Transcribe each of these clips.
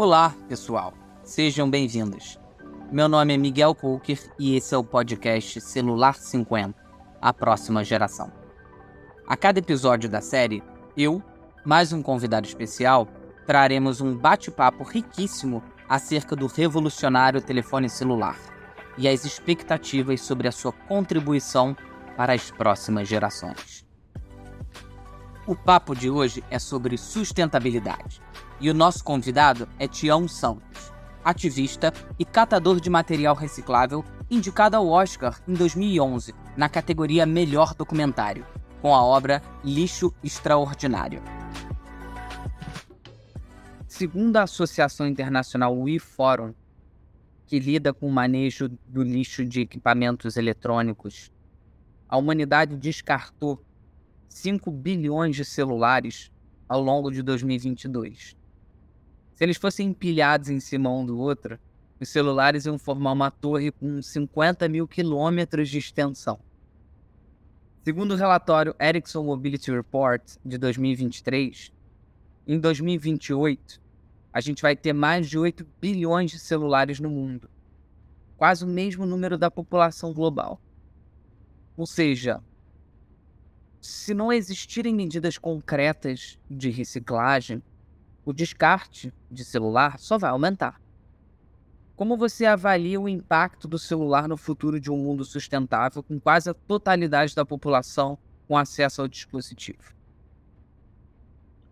Olá, pessoal. Sejam bem-vindos. Meu nome é Miguel Coker e esse é o podcast Celular 50, a próxima geração. A cada episódio da série, eu, mais um convidado especial, traremos um bate-papo riquíssimo acerca do revolucionário telefone celular e as expectativas sobre a sua contribuição para as próximas gerações. O papo de hoje é sobre sustentabilidade e o nosso convidado é Tião Santos, ativista e catador de material reciclável, indicado ao Oscar em 2011 na categoria Melhor Documentário, com a obra Lixo Extraordinário. Segundo a Associação Internacional WeForum, que lida com o manejo do lixo de equipamentos eletrônicos, a humanidade descartou 5 bilhões de celulares ao longo de 2022. Se eles fossem empilhados em cima um do outro, os celulares iam formar uma torre com 50 mil quilômetros de extensão. Segundo o relatório Ericsson Mobility Report de 2023, em 2028 a gente vai ter mais de 8 bilhões de celulares no mundo, quase o mesmo número da população global. Ou seja, se não existirem medidas concretas de reciclagem, o descarte de celular só vai aumentar. Como você avalia o impacto do celular no futuro de um mundo sustentável com quase a totalidade da população com acesso ao dispositivo?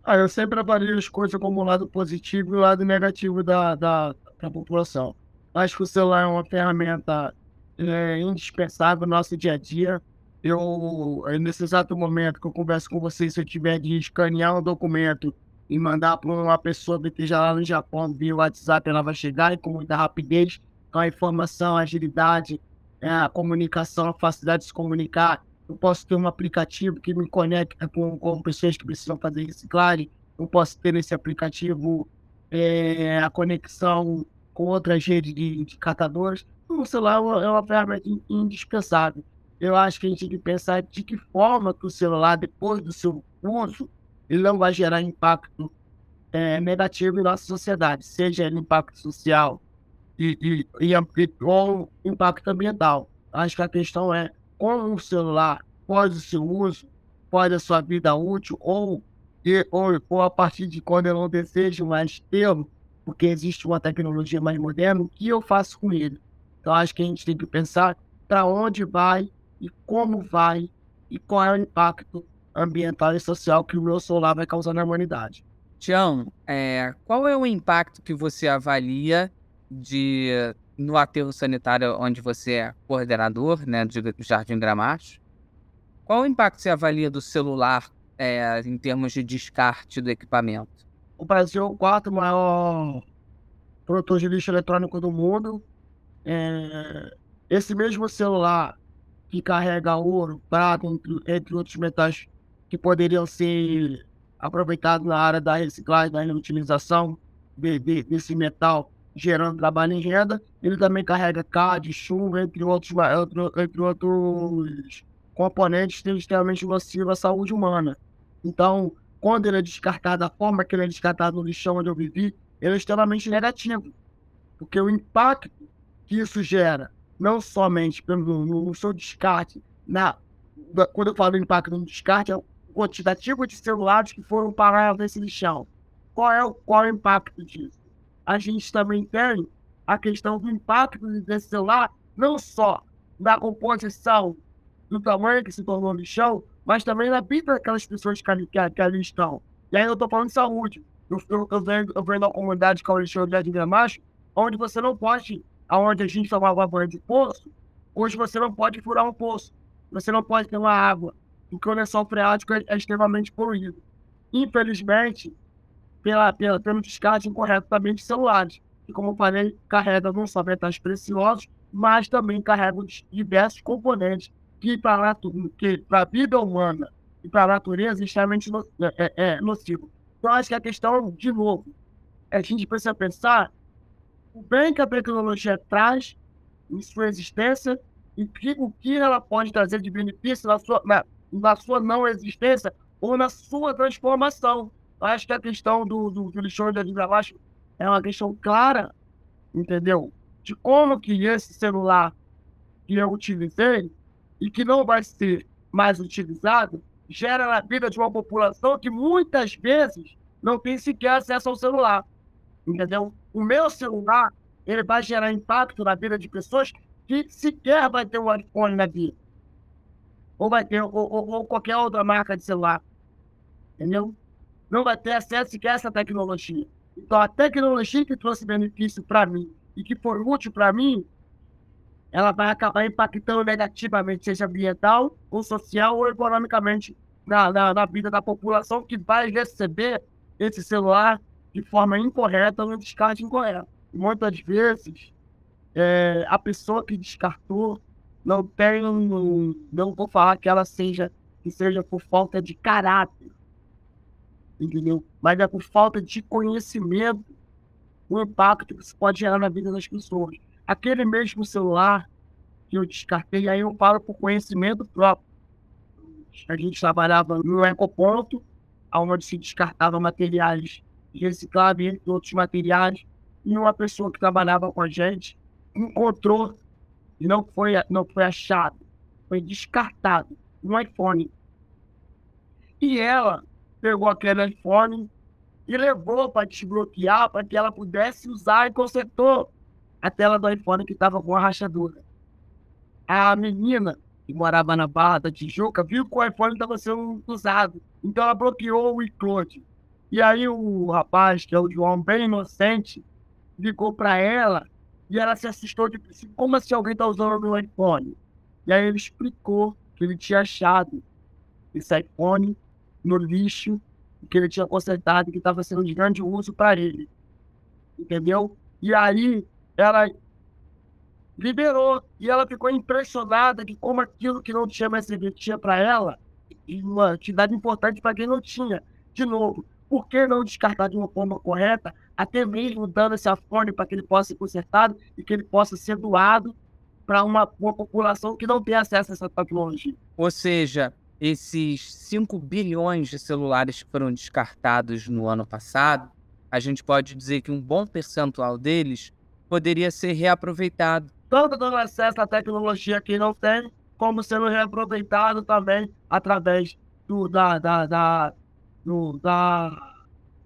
Ah, eu sempre avalio as coisas como o lado positivo e o lado negativo da, da, da população. Acho que o celular é uma ferramenta é, indispensável no nosso dia a dia. Eu, nesse exato momento que eu converso com vocês, se eu tiver de escanear um documento e mandar para uma pessoa que esteja lá no Japão via WhatsApp, ela vai chegar e com muita rapidez, com a informação, a agilidade, é, a comunicação, a facilidade de se comunicar. Eu posso ter um aplicativo que me conecta com, com pessoas que precisam fazer reciclagem. Eu posso ter nesse aplicativo é, a conexão com outras redes de, de catadores. O celular é uma ferramenta indispensável. Eu acho que a gente tem que pensar de que forma que o celular, depois do seu uso, ele não vai gerar impacto é, negativo em nossa sociedade, seja impacto social e, e, e, ou impacto ambiental. Acho que a questão é como o celular pode o seu uso, pode a sua vida útil, ou, ou, ou a partir de quando eu não desejo mais tê-lo, porque existe uma tecnologia mais moderna, o que eu faço com ele? Então acho que a gente tem que pensar para onde vai e como vai e qual é o impacto ambiental e social que o meu solar vai causar na humanidade. Tião, é, qual é o impacto que você avalia de no aterro sanitário onde você é coordenador, né, de Jardim Gramacho? Qual o impacto você avalia do celular é, em termos de descarte do equipamento? O Brasil é o quarto maior produtor de lixo eletrônico do mundo. É, esse mesmo celular que carrega ouro, prata, entre, entre outros metais que poderiam ser aproveitados na área da reciclagem, da reutilização de, de, desse metal, gerando trabalho em renda. Ele também carrega CAD, chumbo, entre outros, entre outros componentes extremamente nocivos à saúde humana. Então, quando ele é descartado da forma que ele é descartado no lixão onde eu vivi, ele é extremamente negativo. Porque o impacto que isso gera, não somente no, no seu descarte, na, quando eu falo impacto no descarte, é quantitativo de celulares que foram parar nesse lixão. Qual é, o, qual é o impacto disso? A gente também tem a questão do impacto desse celular, não só na composição do tamanho que se tornou lixão, mas também na vida daquelas pessoas que ali, que, ali estão. E aí eu estou falando de saúde. Eu, eu, eu, venho, venho da comunidade que é o lixão de Gramacho, onde você não pode, aonde a gente tomava banho de poço, hoje você não pode furar um poço. Você não pode ter uma água o lençol freático é, é extremamente poluído. Infelizmente, pela, pela, pelo descarte incorreto também de celulares, que, como eu falei, carrega não só metais preciosos, mas também carrega diversos componentes que para a vida humana e para a natureza é extremamente no, é, é, é, nocivo. Então, acho que a questão, de novo, é a gente precisa pensar o bem que a tecnologia traz em sua existência e o que ela pode trazer de benefício na sua, na, na sua não existência ou na sua transformação. Acho que a questão do, do, do lixão da Vida é uma questão clara, entendeu? De como que esse celular que eu utilizei e que não vai ser mais utilizado gera na vida de uma população que muitas vezes não tem sequer acesso ao celular, entendeu? O meu celular ele vai gerar impacto na vida de pessoas que sequer vai ter um iPhone na vida. Ou vai ter, ou, ou, ou qualquer outra marca de celular. Entendeu? Não vai ter acesso sequer a essa tecnologia. Então, a tecnologia que trouxe benefício para mim e que foi útil para mim, ela vai acabar impactando negativamente, seja ambiental, ou social, ou economicamente, na, na, na vida da população que vai receber esse celular de forma incorreta ou no descarte incorreto muitas vezes é, a pessoa que descartou não tem, não vou falar que ela seja, que seja por falta de caráter, entendeu? Mas é por falta de conhecimento o impacto que isso pode gerar na vida das pessoas. Aquele mesmo celular que eu descartei, aí eu falo por conhecimento próprio. A gente trabalhava no ecoponto, onde se descartava materiais recicláveis e outros materiais e uma pessoa que trabalhava com a gente encontrou não foi, não foi achado, foi descartado no iPhone. E ela pegou aquele iPhone e levou para desbloquear para que ela pudesse usar e consertou a tela do iPhone que estava com a rachadura. A menina que morava na Barra da Tijuca viu que o iPhone estava sendo usado, então ela bloqueou o iCloud. E aí o rapaz, que é o João, bem inocente, ligou para ela e ela se assustou de como se alguém está usando o meu iPhone. E aí ele explicou que ele tinha achado esse iPhone no lixo, que ele tinha consertado, que estava sendo de grande uso para ele. Entendeu? E aí ela liberou e ela ficou impressionada de como aquilo que não tinha mais serventia para ela e uma atividade importante para quem não tinha. De novo, por que não descartar de uma forma correta até mesmo dando esse afone para que ele possa ser consertado e que ele possa ser doado para uma, uma população que não tem acesso a essa tecnologia. Ou seja, esses 5 bilhões de celulares que foram descartados no ano passado, a gente pode dizer que um bom percentual deles poderia ser reaproveitado. Tanto dando acesso à tecnologia que não tem, como sendo reaproveitado também através do, da, da, da, do, da,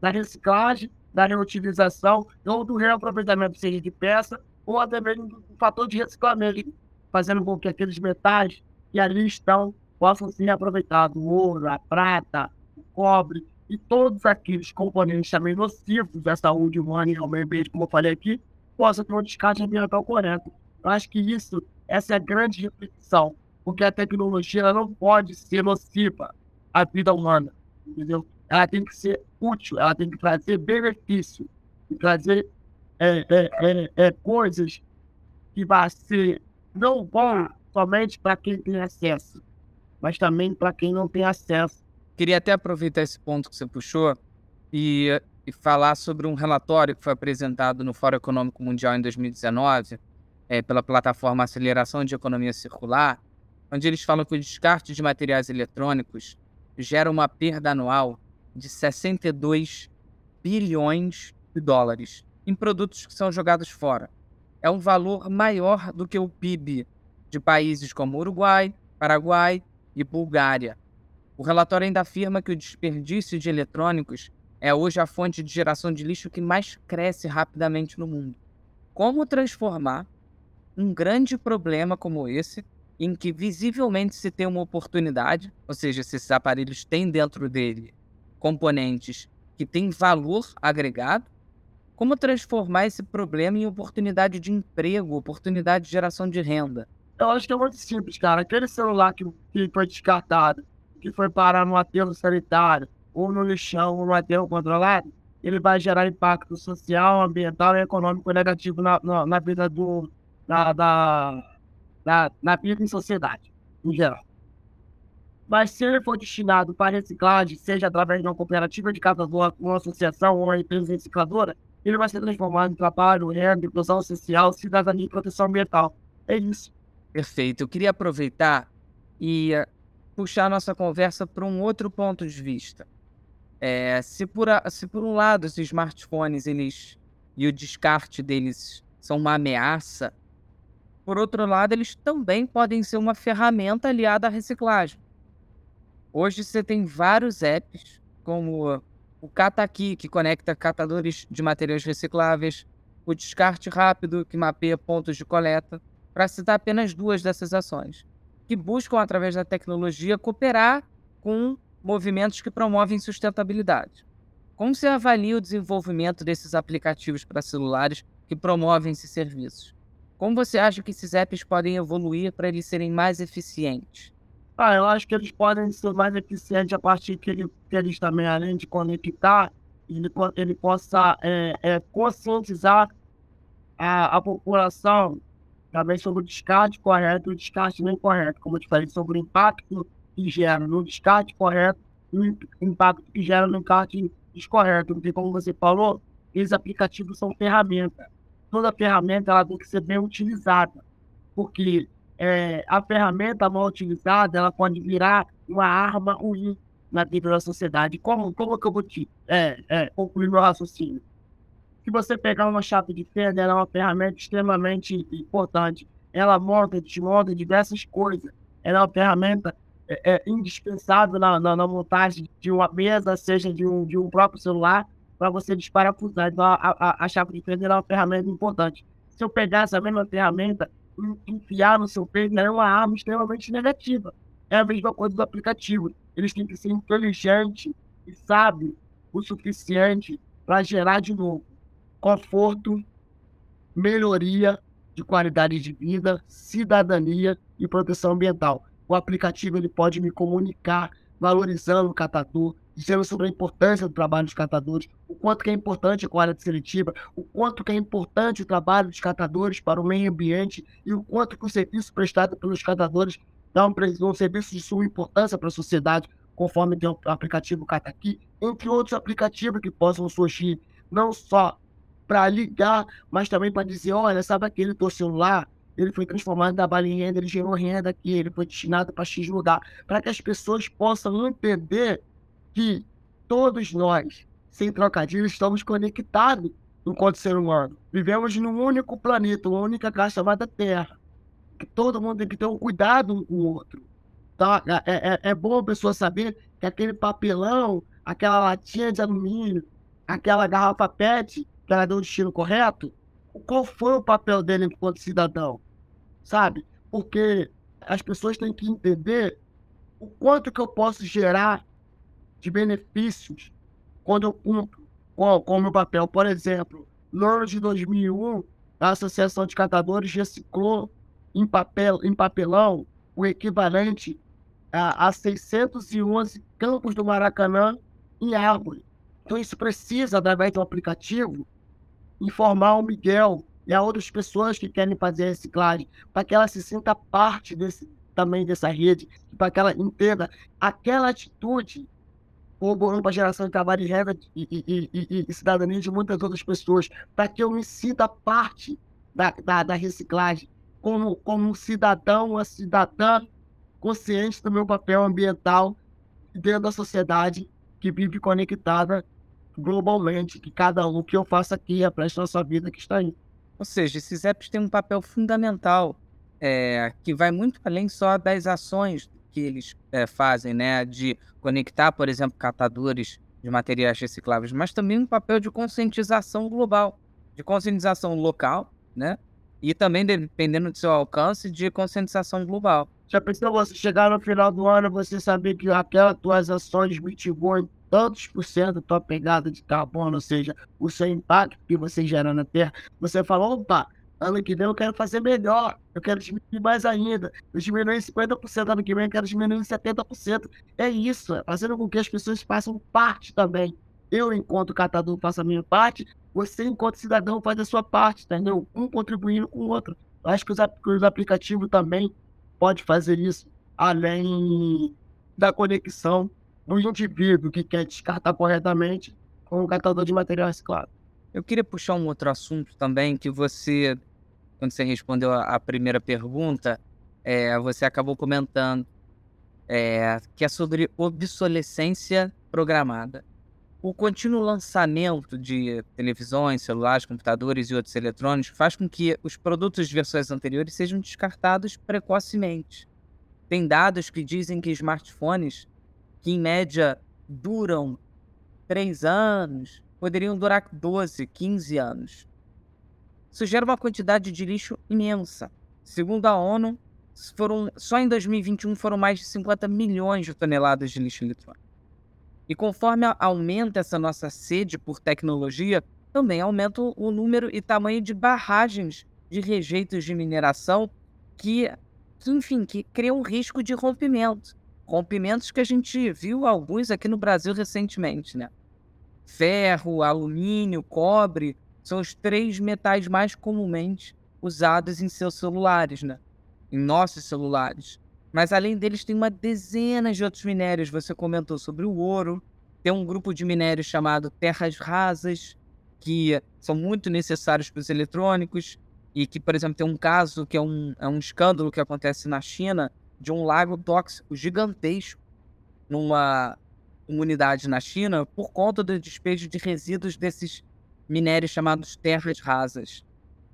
da reciclagem da reutilização ou do reaproveitamento, seja de peça, ou até mesmo do fator de reciclamento, fazendo com que aqueles metais que ali estão possam ser aproveitados, o ouro, a prata, o cobre e todos aqueles componentes também nocivos à saúde humana e ao meio ambiente, como eu falei aqui, possam ter um descarte ambiental correto. Eu acho que isso, essa é a grande reflexão, porque a tecnologia não pode ser nociva à vida humana, entendeu? Ela tem que ser útil, ela tem que trazer benefício, trazer é, é, é, é, coisas que vai ser não bom somente para quem tem acesso, mas também para quem não tem acesso. Queria até aproveitar esse ponto que você puxou e, e falar sobre um relatório que foi apresentado no Fórum Econômico Mundial em 2019 é, pela plataforma Aceleração de Economia Circular, onde eles falam que o descarte de materiais eletrônicos gera uma perda anual de 62 bilhões de dólares em produtos que são jogados fora. É um valor maior do que o PIB de países como Uruguai, Paraguai e Bulgária. O relatório ainda afirma que o desperdício de eletrônicos é hoje a fonte de geração de lixo que mais cresce rapidamente no mundo. Como transformar um grande problema como esse, em que visivelmente se tem uma oportunidade, ou seja, se esses aparelhos têm dentro dele componentes que têm valor agregado, como transformar esse problema em oportunidade de emprego, oportunidade de geração de renda? Eu acho que é muito simples, cara. Aquele celular que, que foi descartado, que foi parar no aterro sanitário, ou no lixão, ou no aterro controlado, ele vai gerar impacto social, ambiental e econômico negativo na, na, na vida do. Na, da, na, na vida em sociedade, em geral. Mas se ele for destinado para reciclagem, seja através de uma cooperativa de catador, uma associação ou uma empresa recicladora, ele vai ser transformado em trabalho, renda, inclusão social, cidadania e proteção ambiental. É isso. Perfeito. Eu queria aproveitar e uh, puxar nossa conversa para um outro ponto de vista. É, se, por se por um lado os smartphones eles e o descarte deles são uma ameaça, por outro lado, eles também podem ser uma ferramenta aliada à reciclagem. Hoje você tem vários apps, como o Cataqui, que conecta catadores de materiais recicláveis, o Descarte Rápido, que mapeia pontos de coleta, para citar apenas duas dessas ações, que buscam, através da tecnologia, cooperar com movimentos que promovem sustentabilidade. Como você avalia o desenvolvimento desses aplicativos para celulares que promovem esses serviços? Como você acha que esses apps podem evoluir para eles serem mais eficientes? Ah, eu acho que eles podem ser mais eficientes a partir que, ele, que eles também, além de conectar, ele, ele possa é, é, conscientizar a, a população também sobre o descarte correto e o descarte não correto, como eu te falei, sobre o impacto que gera no descarte correto e o impacto que gera no descarte descorreto. Porque, como você falou, esses aplicativos são ferramentas. Toda ferramenta ela tem que ser bem utilizada, porque é, a ferramenta mal utilizada ela pode virar uma arma ruim na vida da sociedade. Como, como que eu vou te é, é, concluir meu raciocínio? Se você pegar uma chave de fenda, ela é uma ferramenta extremamente importante. Ela monta, desmonta diversas coisas. Ela é uma ferramenta é, é indispensável na, na, na, montagem de uma mesa, seja de um, de um próprio celular, para você desparafusar. Então, a, a, a chave de fenda é uma ferramenta importante. Se eu pegar essa mesma ferramenta enfiar no seu peito, ela é uma arma extremamente negativa. É a mesma coisa do aplicativo. Eles têm que ser inteligentes e sábios o suficiente para gerar de novo conforto, melhoria de qualidade de vida, cidadania e proteção ambiental. O aplicativo ele pode me comunicar valorizando o catador, dizendo sobre a importância do trabalho dos catadores, o quanto que é importante a qualidade seletiva, o quanto que é importante o trabalho dos catadores para o meio ambiente e o quanto que o serviço prestado pelos catadores dá um, um serviço de sua importância para a sociedade, conforme tem o aplicativo Cataqui, entre outros aplicativos que possam surgir, não só para ligar, mas também para dizer, olha, sabe aquele teu celular? Ele foi transformado da bala em renda, ele gerou renda aqui, ele foi destinado para X lugar, para que as pessoas possam entender que todos nós, sem trocadilho, estamos conectados enquanto ser humano. Vivemos num único planeta, uma única casa chamada Terra. Que todo mundo tem que ter um cuidado um com o outro. Tá? É, é, é bom a pessoa saber que aquele papelão, aquela latinha de alumínio, aquela garrafa PET, que ela deu o destino correto, qual foi o papel dele enquanto cidadão? Sabe? Porque as pessoas têm que entender o quanto que eu posso gerar de benefícios quando eu cumpro com, com o meu papel. Por exemplo, no ano de 2001, a Associação de Catadores reciclou em, papel, em papelão o equivalente a, a 611 campos do Maracanã em árvore. Então, isso precisa, através do aplicativo, informar o Miguel e a outras pessoas que querem fazer reciclagem, para que ela se sinta parte desse, também dessa rede, para que ela entenda aquela atitude corroborando para a geração de trabalho de renda e, e, e, e, cidadania de muitas outras pessoas, para que eu me sinta parte da, da, da, reciclagem, como, como um cidadão, uma cidadã consciente do meu papel ambiental dentro da sociedade que vive conectada globalmente, que cada um que eu faça aqui reflete a sua vida que está aí. Ou seja, esses apps têm um papel fundamental, é, que vai muito além só das ações que eles é, fazem, né? De conectar, por exemplo, catadores de materiais recicláveis, mas também um papel de conscientização global, de conscientização local, né? E também, dependendo do seu alcance, de conscientização global. Já pensou você chegar no final do ano você saber que aquelas tuas ações mitigou tantos por cento a tua pegada de carbono, ou seja, o seu impacto que você gera na Terra, você fala, opa, ano que vem eu quero fazer melhor, eu quero diminuir mais ainda, eu diminui em 50%, ano que vem eu quero diminuir em 70%. É isso, é fazendo com que as pessoas façam parte também. Eu, enquanto catador, faço a minha parte, você, enquanto cidadão, faz a sua parte, entendeu? Um contribuindo com o outro. Eu acho que os, os aplicativos também podem fazer isso, além da conexão do indivíduo que quer descartar corretamente com o catador de material reciclado. Eu queria puxar um outro assunto também que você, quando você respondeu a, primeira pergunta, é, você acabou comentando, é, que é sobre obsolescência programada. o contínuo lançamento de televisões, celulares, computadores e outros eletrônicos faz com que os produtos de versões anteriores sejam descartados precocemente. Tem dados que dizem que smartphones, que em média duram 3 anos, poderiam durar 12, 15 anos. Isso gera uma quantidade de lixo imensa. Segundo a ONU, foram, só em 2021 foram mais de 50 milhões de toneladas de lixo eletrônico. E conforme aumenta essa nossa sede por tecnologia, também aumenta o número e tamanho de barragens de rejeitos de mineração que, enfim, que criam risco de rompimento. Rompimentos que a gente viu alguns aqui no Brasil recentemente, né? Ferro, alumínio, cobre são os três metais mais comumente usados em seus celulares, né? Em nossos celulares. Mas além deles, tem uma dezena de outros minérios. Você comentou sobre o ouro. Tem um grupo de minérios chamado terras rasas, que são muito necessários para os eletrônicos. E que, por exemplo, tem um caso que é um, é um escândalo que acontece na China de um lago tóxico gigantesco numa comunidade na China por conta do despejo de resíduos desses minérios chamados terras rasas.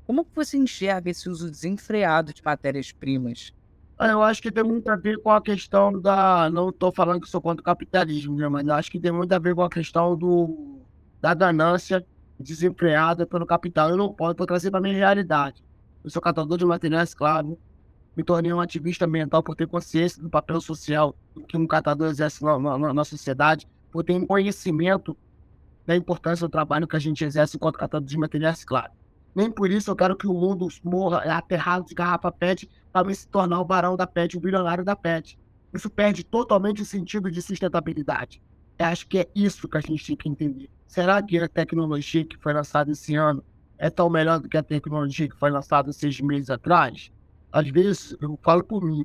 Como você enxerga esse uso desenfreado de matérias-primas eu acho que tem muito a ver com a questão da. Não estou falando que sou contra o capitalismo, né? mas acho que tem muito a ver com a questão do, da ganância desenfreada pelo capital. Eu não posso, trazer para a minha realidade. Eu sou catador de materiais, claro. Me tornei um ativista ambiental por ter consciência do papel social que um catador exerce na, na, na sociedade, por ter conhecimento da importância do trabalho que a gente exerce enquanto catador de materiais, claro. Nem por isso eu quero que o mundo morra aterrado de garrafa PET para se tornar o barão da PET, o bilionário da PET. Isso perde totalmente o sentido de sustentabilidade. Eu acho que é isso que a gente tem que entender. Será que a tecnologia que foi lançada esse ano é tão melhor do que a tecnologia que foi lançada seis meses atrás? Às vezes, eu falo por mim.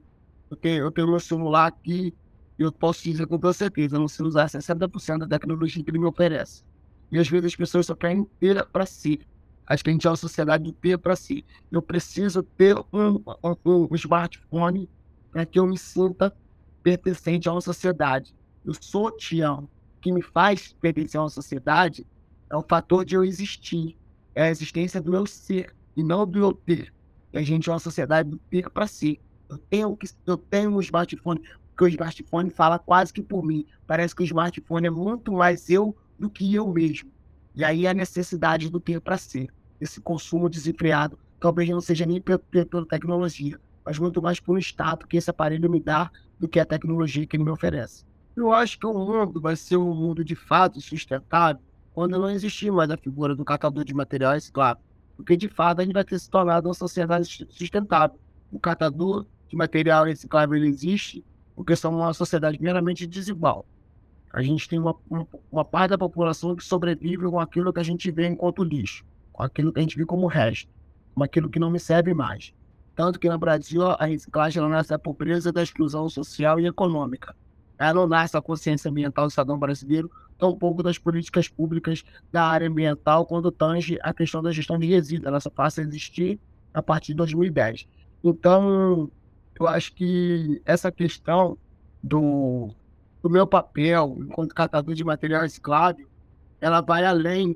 Eu tenho, eu tenho meu celular aqui e eu posso dizer com toda certeza, eu não sei usar 60% da tecnologia que ele me oferece. E às vezes as pessoas só querem ter para si. Acho que a gente é uma sociedade do ter para si. Eu preciso ter um, um, um smartphone para que eu me sinta pertencente a uma sociedade. Eu sou Tião. O que me faz pertencer a uma sociedade é o fator de eu existir. É a existência do meu ser e não do eu ter. E a gente é uma sociedade do ter para si. Eu tenho, eu tenho um smartphone, porque o smartphone fala quase que por mim. Parece que o smartphone é muito mais eu do que eu mesmo. E aí a necessidade do ter para ser. Esse consumo desenfreado talvez não seja nem pela, tecnologia, mas muito mais pelo estado que esse aparelho me dá do que a tecnologia que ele me oferece. Eu acho que o mundo vai ser um mundo de fato sustentável quando não existir mais a figura do catador de materiais, claro. Porque de fato a gente vai ter se tornado uma sociedade sustentável. O catador de material reciclável existe porque somos uma sociedade meramente desigual. A gente tem uma, uma, parte da população que sobrevive com aquilo que a gente vê enquanto lixo, com aquilo que a gente vê como resto, com aquilo que não me serve mais. Tanto que no Brasil a reciclagem nasce da pobreza, da exclusão social e econômica. Ela não nasce da consciência ambiental do cidadão brasileiro, tampouco das políticas públicas da área ambiental quando tange a questão da gestão de resíduos. Ela só passa a existir a partir de 2010. Então, eu acho que essa questão do o meu papel enquanto catador de material reciclável, ela vai além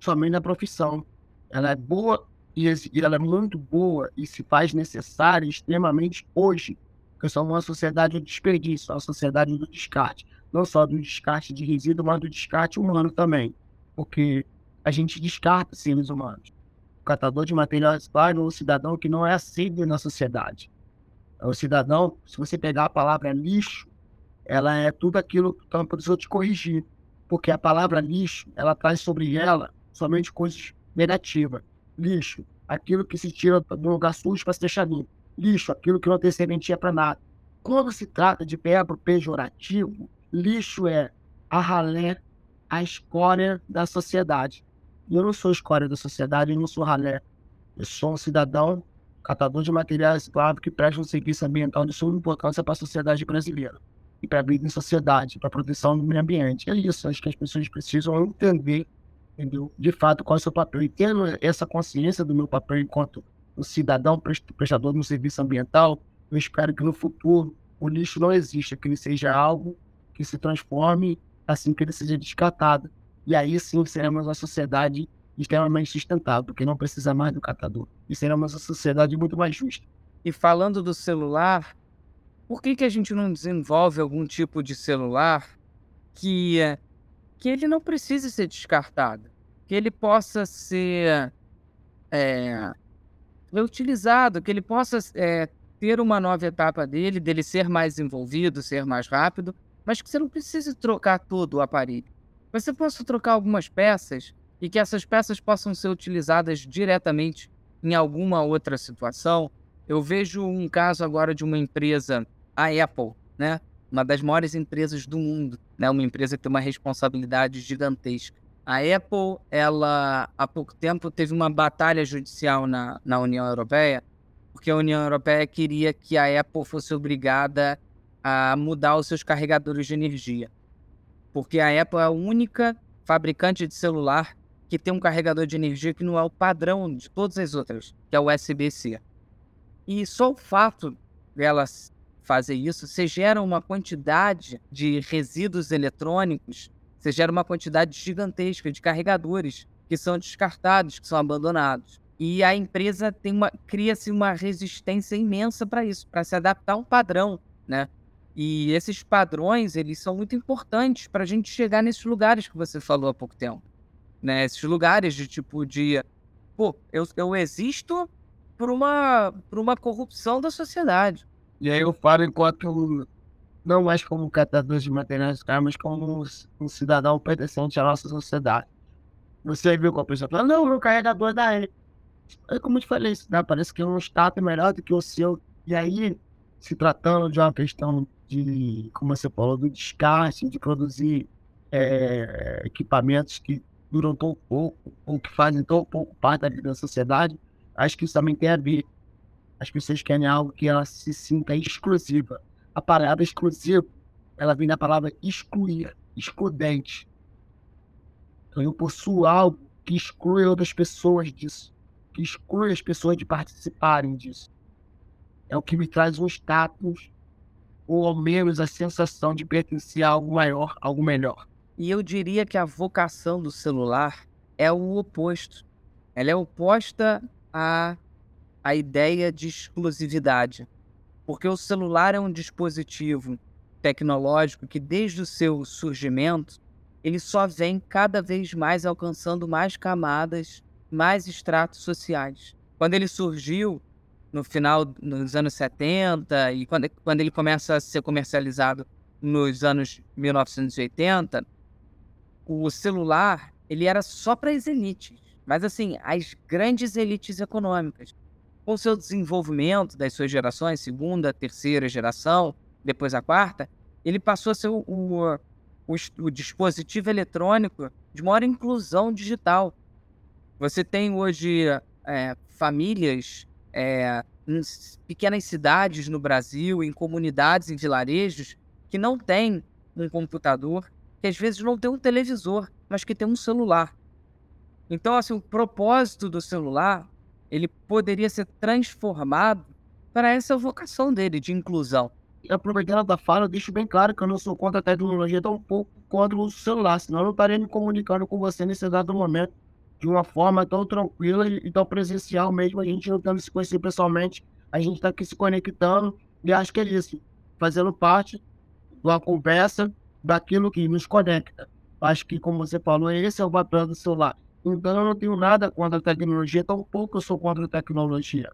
somente da profissão. Ela é boa e, ela é muito boa e se faz necessária extremamente hoje, porque somos uma sociedade do desperdício, uma sociedade do descarte. Não só do descarte de resíduo, mas do descarte humano também, porque a gente descarta seres humanos. O catador de material reciclável é um cidadão que não é aceito na sociedade. É um cidadão, se você pegar a palavra lixo, ela é tudo aquilo que então, precisou te corrigir. Porque a palavra lixo, ela traz sobre ela somente coisas negativas. Lixo, aquilo que se tira do lugar sujo para se deixar limpo. Lixo, aquilo que não tem serventia para nada. Quando se trata de verbo pejorativo, lixo é a ralé, a escória da sociedade. Eu não sou escória da sociedade, eu não sou ralé. Eu sou um cidadão catador de materiais claro, que presta um serviço ambiental de suma importância para a sociedade brasileira e para a vida em sociedade, para a proteção do meio ambiente. É isso, acho que as pessoas precisam entender, entendeu? De fato, qual é o seu papel. E tendo essa consciência do meu papel enquanto um cidadão prestador de um serviço ambiental, eu espero que no futuro o lixo não exista, que ele seja algo que se transforme assim que ele seja descartado. E aí sim seremos uma sociedade extremamente sustentável, porque não precisa mais do catador. E seremos uma sociedade muito mais justa. E falando do celular, por que, que a gente não desenvolve algum tipo de celular que, que ele não precise ser descartado? Que ele possa ser é, utilizado, que ele possa é, ter uma nova etapa dele, dele ser mais envolvido, ser mais rápido, mas que você não precise trocar todo o aparelho. Você possa trocar algumas peças e que essas peças possam ser utilizadas diretamente em alguma outra situação. Eu vejo um caso agora de uma empresa, a Apple, né? Uma das maiores empresas do mundo, né? Uma empresa que tem uma responsabilidade gigantesca. A Apple, ela há pouco tempo teve uma batalha judicial na, na União Europeia, porque a União Europeia queria que a Apple fosse obrigada a mudar os seus carregadores de energia. Porque a Apple é a única fabricante de celular que tem um carregador de energia que não é o padrão de todas as outras, que é o USB-C. E só o fato delas fazer isso, você gera uma quantidade de resíduos eletrônicos, você gera uma quantidade gigantesca de carregadores que são descartados, que são abandonados. E a empresa tem uma cria-se uma resistência imensa para isso, para se adaptar a um padrão, né? E esses padrões, eles são muito importantes para a gente chegar nesses lugares que você falou há pouco tempo. Né? Esses lugares de tipo de... Pô, eu, eu existo por uma, por uma corrupção da sociedade. E aí eu falo enquanto... Não mais como catador de materiais mas como um cidadão pertencente à nossa sociedade. Você viu com a pessoa fala, não, meu carregador da É como eu te falei, né? parece que é um status melhor do que o seu. E aí, se tratando de uma questão de, como você falou, do descarte, de produzir é, equipamentos que duram tão pouco, ou que fazem tão pouco parte da vida da sociedade, acho que isso também tem a ver. As pessoas querem algo que ela se sinta exclusiva. A palavra exclusivo, ela vem da palavra excluir, excludente. Então eu possuo algo que exclui outras pessoas disso, que exclui as pessoas de participarem disso. É o que me traz um status ou ao menos a sensação de pertencer a algo maior, algo melhor. E eu diria que a vocação do celular é o oposto. Ela é oposta à, à ideia de exclusividade. Porque o celular é um dispositivo tecnológico que, desde o seu surgimento, ele só vem cada vez mais alcançando mais camadas, mais estratos sociais. Quando ele surgiu, no final dos anos 70 e quando, quando ele começa a ser comercializado nos anos 1980, o celular ele era só para as elites, mas assim, as grandes elites econômicas. Com seu desenvolvimento das suas gerações, segunda, terceira geração, depois a quarta, ele passou a ser o, o, o, o dispositivo eletrônico de maior inclusão digital. Você tem hoje é, famílias é, em pequenas cidades no Brasil, em comunidades, em vilarejos, que não têm um computador, que às vezes não tem um televisor, mas que tem um celular. Então, assim, o propósito do celular, ele poderia ser transformado para essa vocação dele de inclusão. Aproveitando da fala, deixo bem claro que eu não sou contra a tecnologia, tão pouco contra o celular, senão eu não estaria me comunicando com você nesse dado momento de uma forma tão tranquila e tão presencial mesmo, a gente não tendo se conhecer pessoalmente, a gente está aqui se conectando e acho que é isso, fazendo parte uma conversa daquilo que nos conecta. Acho que, como você falou, esse é o papel do celular. Então, eu não tenho nada contra a tecnologia, tão pouco eu sou contra a tecnologia.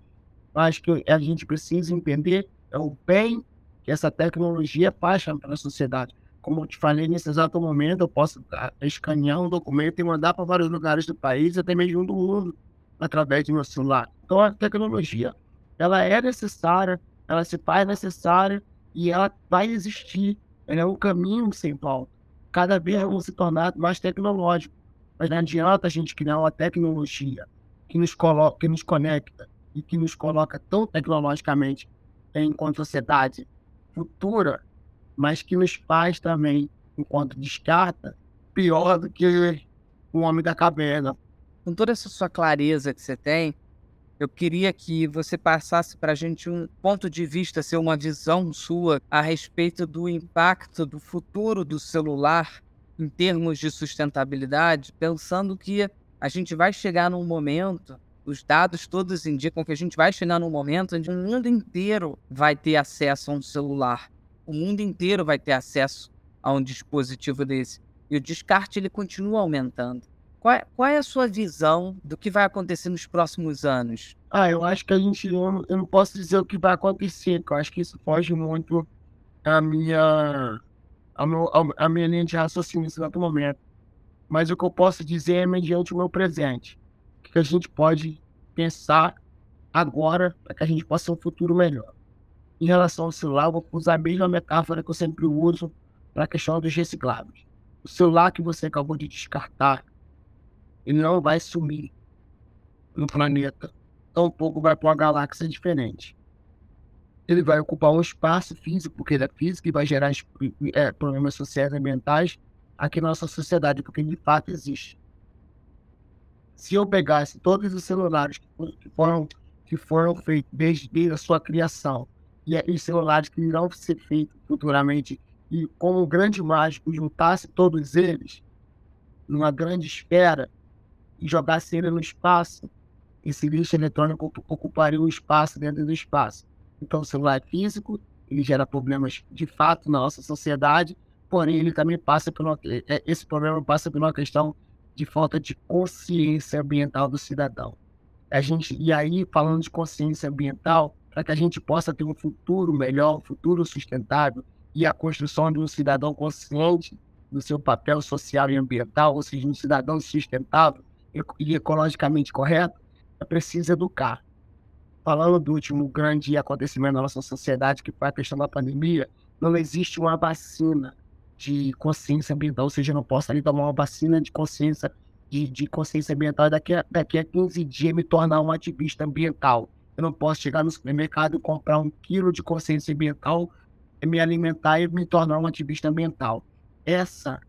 Acho que a gente precisa entender é o bem que essa tecnologia faz para a sociedade como eu te falei, nesse exato momento, eu posso escanear um documento e mandar para vários lugares do país, até mesmo do mundo, através do meu celular. Então, a tecnologia, ela é necessária, ela se faz necessária e ela vai existir. Ela é um caminho sem volta. Cada vez vamos se tornar mais tecnológico. Mas não adianta a gente criar uma tecnologia que nos, coloca, que nos conecta e que nos coloca tão tecnologicamente enquanto sociedade futura mas que nos faz também, enquanto descarta, pior do que o homem da caverna. Com toda essa sua clareza que você tem, eu queria que você passasse para a gente um ponto de vista, ser uma visão sua a respeito do impacto do futuro do celular em termos de sustentabilidade, pensando que a gente vai chegar num momento, os dados todos indicam que a gente vai chegar num momento onde o mundo inteiro vai ter acesso a um celular. O mundo inteiro vai ter acesso a um dispositivo desse. E o descarte ele continua aumentando. Qual é, qual é, a sua visão do que vai acontecer nos próximos anos? Ah, eu acho que a gente não, eu não posso dizer o que vai acontecer, porque eu acho que isso foge muito a minha a, meu, a, minha linha de raciocínio nesse exato momento. Mas o que eu posso dizer é mediante o meu presente. O que a gente pode pensar agora para que a gente possa ter um futuro melhor. Em relação ao celular, eu vou usar a mesma metáfora que eu sempre uso para a questão dos recicláveis. O celular que você acabou de descartar, ele não vai sumir no planeta. Tampouco vai para uma galáxia diferente. Ele vai ocupar um espaço físico, porque ele é físico, e vai gerar é, problemas sociais e ambientais aqui na nossa sociedade, porque de fato existe. Se eu pegasse todos os celulares que foram, que foram feitos desde, desde a sua criação, e os celulares que irão ser feitos futuramente, e como um grande mágico juntasse todos eles numa grande esfera, e jogasse ele no espaço, esse lixo eletrônico ocuparia um espaço dentro do espaço. Então, o celular é físico, ele gera problemas de fato na nossa sociedade, porém, ele também passa por uma, é, é, esse problema passa por uma questão de falta de consciência ambiental do cidadão. A gente, e aí, falando de consciência ambiental, para que a gente possa ter um futuro melhor, um futuro sustentável e a construção de um cidadão consciente do seu papel social e ambiental, ou seja, um cidadão sustentável, e ecologicamente correto, é preciso educar. Falando do último grande acontecimento na nossa sociedade, que foi a questão da pandemia, não existe uma vacina de consciência ambiental, ou seja, eu não posso ali tomar uma vacina de consciência de, de consciência ambiental e daqui a, daqui a 15 dias me tornar um ativista ambiental. Eu não posso chegar no supermercado e comprar um quilo de consciência ambiental, me alimentar e me tornar um ativista ambiental. Essa,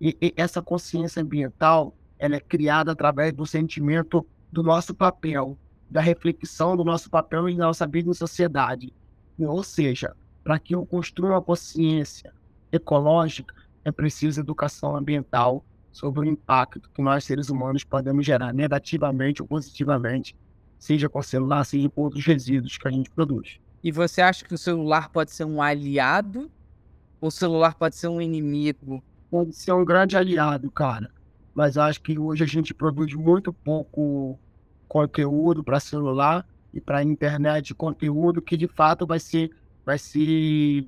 e, e, essa consciência ambiental ela é criada através do sentimento do nosso papel, da reflexão do nosso papel em nossa vida em sociedade. Ou seja, para que eu construa uma consciência ecológica, é preciso educação ambiental sobre o impacto que nós seres humanos podemos gerar negativamente ou positivamente, seja com celular, seja com outros resíduos que a gente produz. E você acha que o celular pode ser um aliado ou o celular pode ser um inimigo? Pode ser um grande aliado, cara mas acho que hoje a gente produz muito pouco conteúdo para celular e para internet conteúdo que de fato vai ser vai ser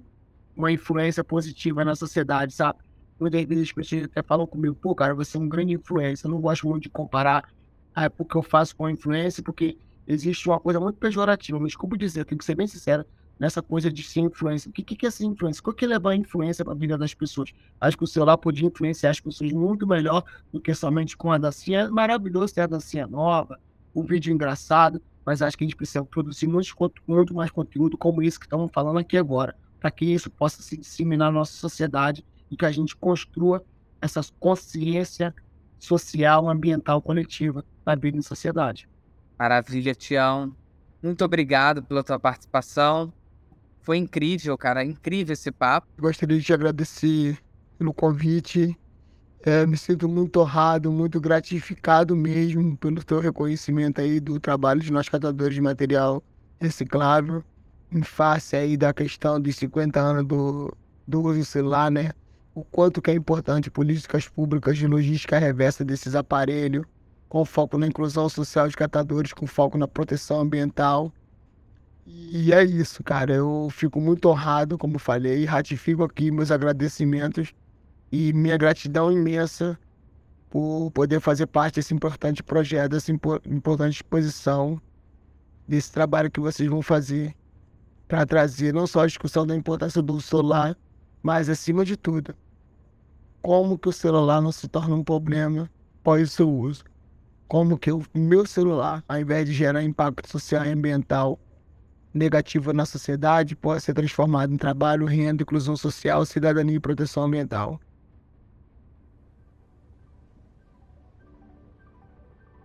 uma influência positiva na sociedade, sabe? Muitas vezes as pessoas até falam comigo, pô, cara, você é um grande influência. Eu não gosto muito de comparar ah, porque eu faço com influência, porque existe uma coisa muito pejorativa. Me desculpe dizer, tenho que ser bem sincero nessa coisa de ser influência. O que, que é ser influência? O que é levar a influência para a vida das pessoas? Acho que o celular podia influenciar as pessoas muito melhor do que somente com a dancinha. É maravilhoso ter a dancinha nova, o vídeo engraçado, mas acho que a gente precisa produzir muito, muito mais conteúdo como isso que estamos falando aqui agora, para que isso possa se disseminar na nossa sociedade e que a gente construa essa consciência social, ambiental, coletiva na vida em sociedade. Maravilha, Tião. Muito obrigado pela tua participação. Foi incrível, cara. Incrível esse papo. Gostaria de te agradecer pelo convite. É, me sinto muito honrado, muito gratificado mesmo pelo teu reconhecimento aí do trabalho de nós catadores de material reciclável, em face aí da questão dos 50 anos do, do uso celular, né? O quanto que é importante políticas públicas de logística reversa desses aparelhos, com foco na inclusão social de catadores, com foco na proteção ambiental e é isso, cara. Eu fico muito honrado, como falei, ratifico aqui meus agradecimentos e minha gratidão imensa por poder fazer parte desse importante projeto, dessa importante exposição, desse trabalho que vocês vão fazer para trazer não só a discussão da importância do celular, mas acima de tudo, como que o celular não se torna um problema após o seu uso. Como que o meu celular, ao invés de gerar impacto social e ambiental, negativa na sociedade pode ser transformado em trabalho, renda, inclusão social, cidadania e proteção ambiental.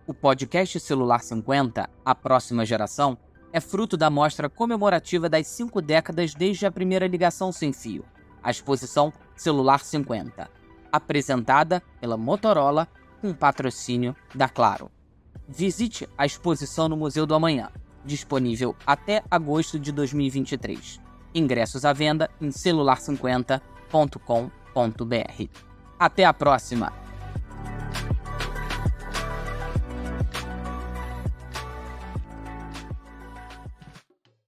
O podcast Celular 50, A Próxima Geração, é fruto da mostra comemorativa das cinco décadas desde a primeira ligação sem fio, a exposição Celular 50. apresentada pela Motorola com patrocínio da Claro. Visite a exposição no Museu do Amanhã, disponível até agosto de 2023. Ingressos à venda em celular50.com.br. Até a próxima!